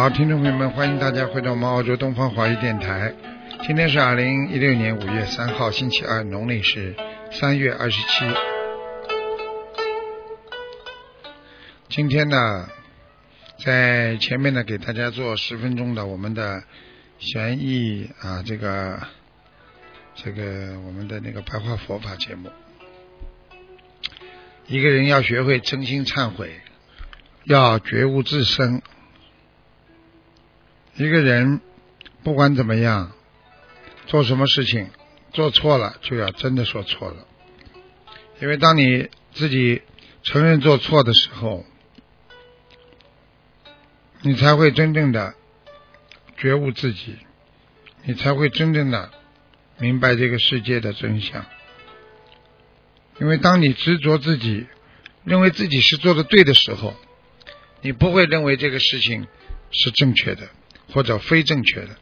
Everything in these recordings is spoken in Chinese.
好，听众朋友们，欢迎大家回到我们澳洲东方华语电台。今天是二零一六年五月三号，星期二，农历是三月二十七。今天呢，在前面呢，给大家做十分钟的我们的玄义啊，这个这个我们的那个白话佛法节目。一个人要学会真心忏悔，要觉悟自身。一个人不管怎么样，做什么事情做错了，就要真的说错了。因为当你自己承认做错的时候，你才会真正的觉悟自己，你才会真正的明白这个世界的真相。因为当你执着自己，认为自己是做的对的时候，你不会认为这个事情是正确的或者非正确的。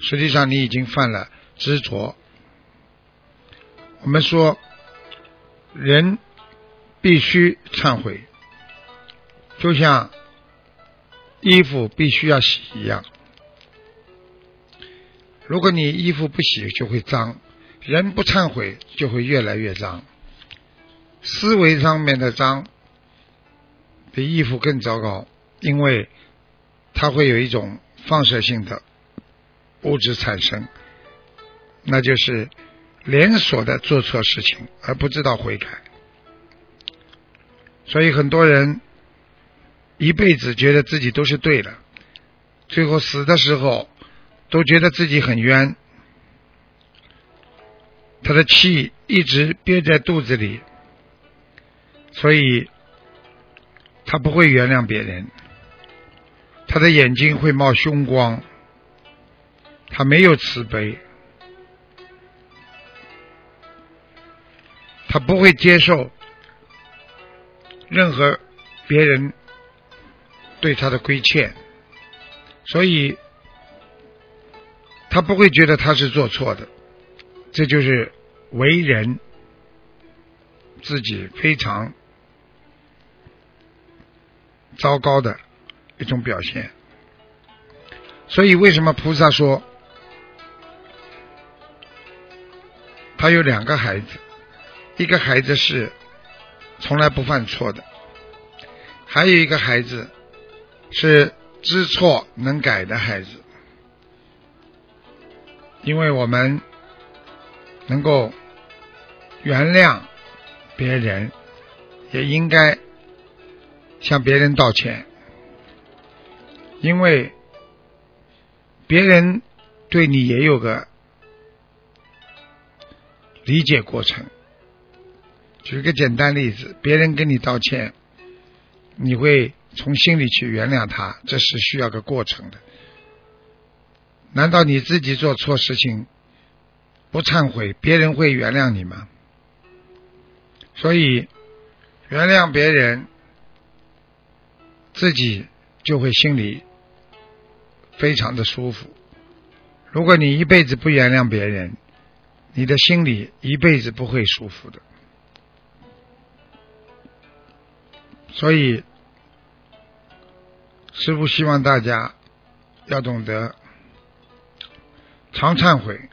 实际上，你已经犯了执着。我们说，人必须忏悔，就像衣服必须要洗一样。如果你衣服不洗，就会脏；人不忏悔，就会越来越脏。思维上面的脏比衣服更糟糕，因为它会有一种放射性的物质产生，那就是连锁的做错事情而不知道悔改。所以很多人一辈子觉得自己都是对的，最后死的时候都觉得自己很冤，他的气一直憋在肚子里。所以，他不会原谅别人，他的眼睛会冒凶光，他没有慈悲，他不会接受任何别人对他的亏欠，所以他不会觉得他是做错的，这就是为人自己非常。糟糕的一种表现，所以为什么菩萨说他有两个孩子，一个孩子是从来不犯错的，还有一个孩子是知错能改的孩子，因为我们能够原谅别人，也应该。向别人道歉，因为别人对你也有个理解过程。举个简单例子，别人跟你道歉，你会从心里去原谅他，这是需要个过程的。难道你自己做错事情不忏悔，别人会原谅你吗？所以，原谅别人。自己就会心里非常的舒服。如果你一辈子不原谅别人，你的心里一辈子不会舒服的。所以，师父希望大家要懂得常忏悔、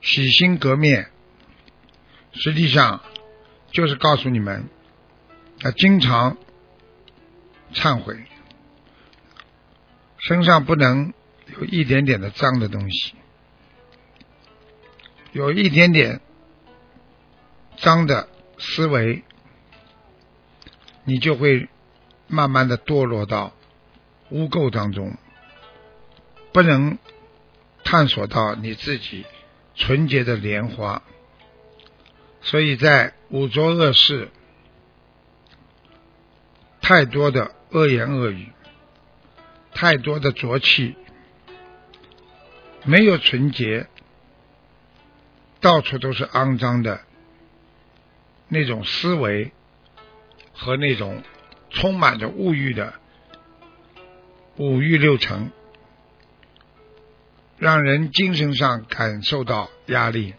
洗心革面。实际上，就是告诉你们要经常。忏悔，身上不能有一点点的脏的东西，有一点点脏的思维，你就会慢慢的堕落到污垢当中，不能探索到你自己纯洁的莲花，所以在五浊恶世太多的。恶言恶语，太多的浊气，没有纯洁，到处都是肮脏的那种思维和那种充满着物欲的五欲六尘，让人精神上感受到压力。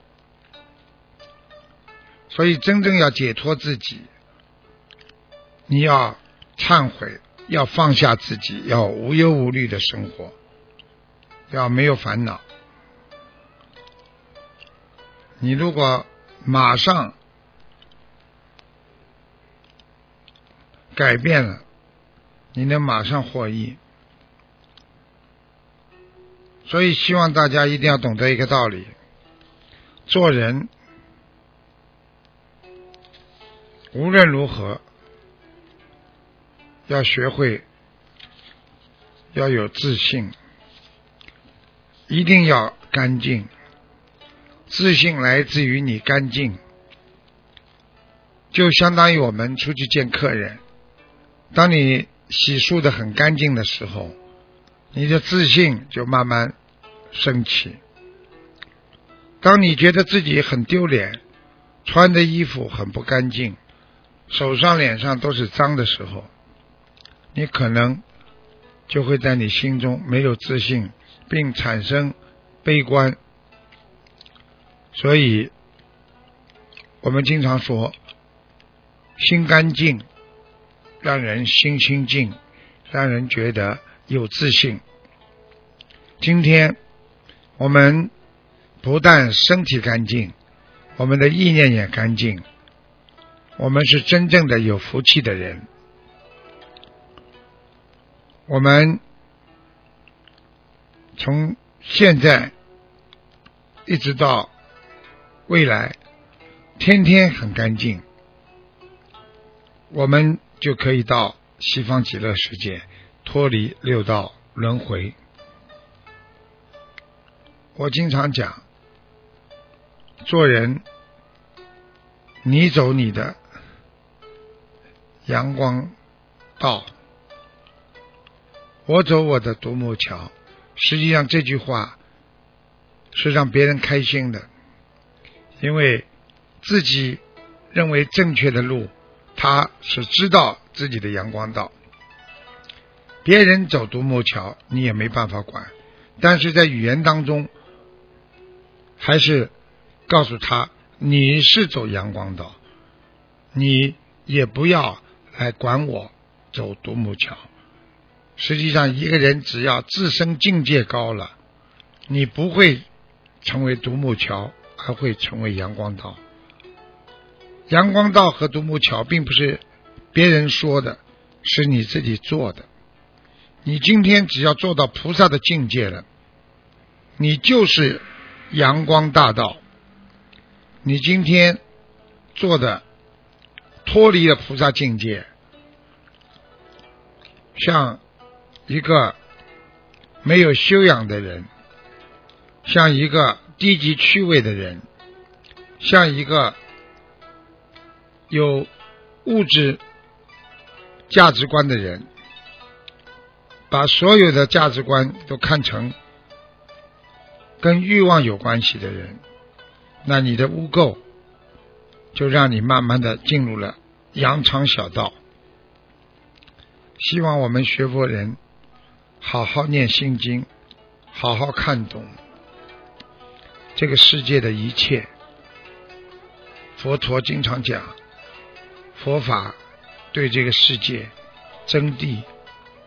所以，真正要解脱自己，你要。忏悔，要放下自己，要无忧无虑的生活，要没有烦恼。你如果马上改变了，你能马上获益。所以，希望大家一定要懂得一个道理：做人无论如何要学会要有自信，一定要干净。自信来自于你干净，就相当于我们出去见客人，当你洗漱的很干净的时候。你的自信就慢慢升起。当你觉得自己很丢脸，穿的衣服很不干净，手上、脸上都是脏的时候，你可能就会在你心中没有自信，并产生悲观。所以，我们经常说，心干净，让人心清净，让人觉得有自信。今天我们不但身体干净，我们的意念也干净，我们是真正的有福气的人。我们从现在一直到未来，天天很干净，我们就可以到西方极乐世界，脱离六道轮回。我经常讲，做人，你走你的阳光道，我走我的独木桥。实际上这句话是让别人开心的，因为自己认为正确的路，他是知道自己的阳光道。别人走独木桥，你也没办法管，但是在语言当中。还是告诉他，你是走阳光道，你也不要来管我走独木桥。实际上，一个人只要自身境界高了，你不会成为独木桥，而会成为阳光道。阳光道和独木桥并不是别人说的，是你自己做的。你今天只要做到菩萨的境界了，你就是。阳光大道，你今天做的脱离了菩萨境界，像一个没有修养的人，像一个低级趣味的人，像一个有物质价值观的人，把所有的价值观都看成。跟欲望有关系的人，那你的污垢就让你慢慢的进入了羊肠小道。希望我们学佛人好好念心经，好好看懂这个世界的一切。佛陀经常讲，佛法对这个世界真谛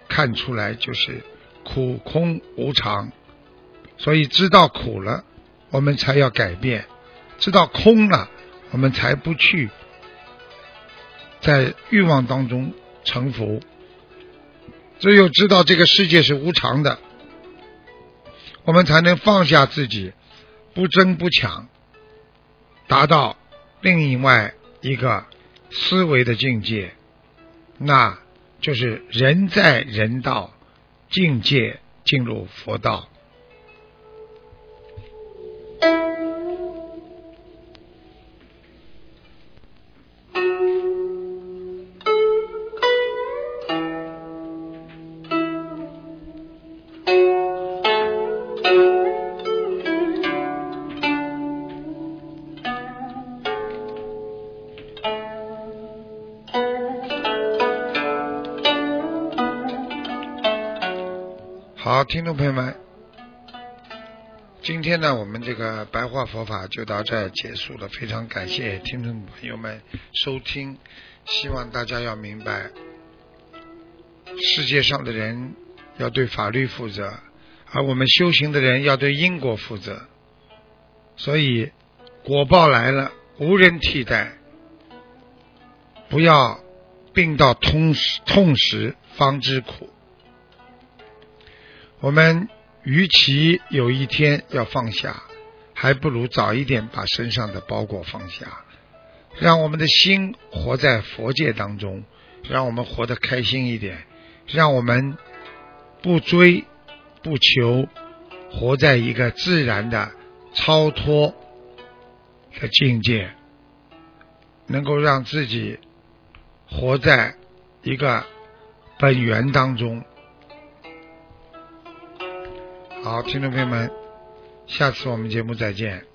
看出来就是苦空无常。所以知道苦了，我们才要改变；知道空了，我们才不去在欲望当中沉浮。只有知道这个世界是无常的，我们才能放下自己，不争不抢，达到另外一个思维的境界，那就是人在人道境界进入佛道。好，听众朋友们，今天呢，我们这个白话佛法就到这结束了。非常感谢听众朋友们收听，希望大家要明白，世界上的人要对法律负责，而我们修行的人要对因果负责。所以果报来了，无人替代。不要病到痛时痛时方知苦。我们与其有一天要放下，还不如早一点把身上的包裹放下，让我们的心活在佛界当中，让我们活得开心一点，让我们不追不求，活在一个自然的超脱的境界，能够让自己。活在一个本源当中。好，听众朋友们，下次我们节目再见。